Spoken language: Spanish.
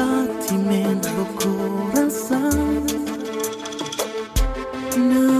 batimento coração. Nabulado,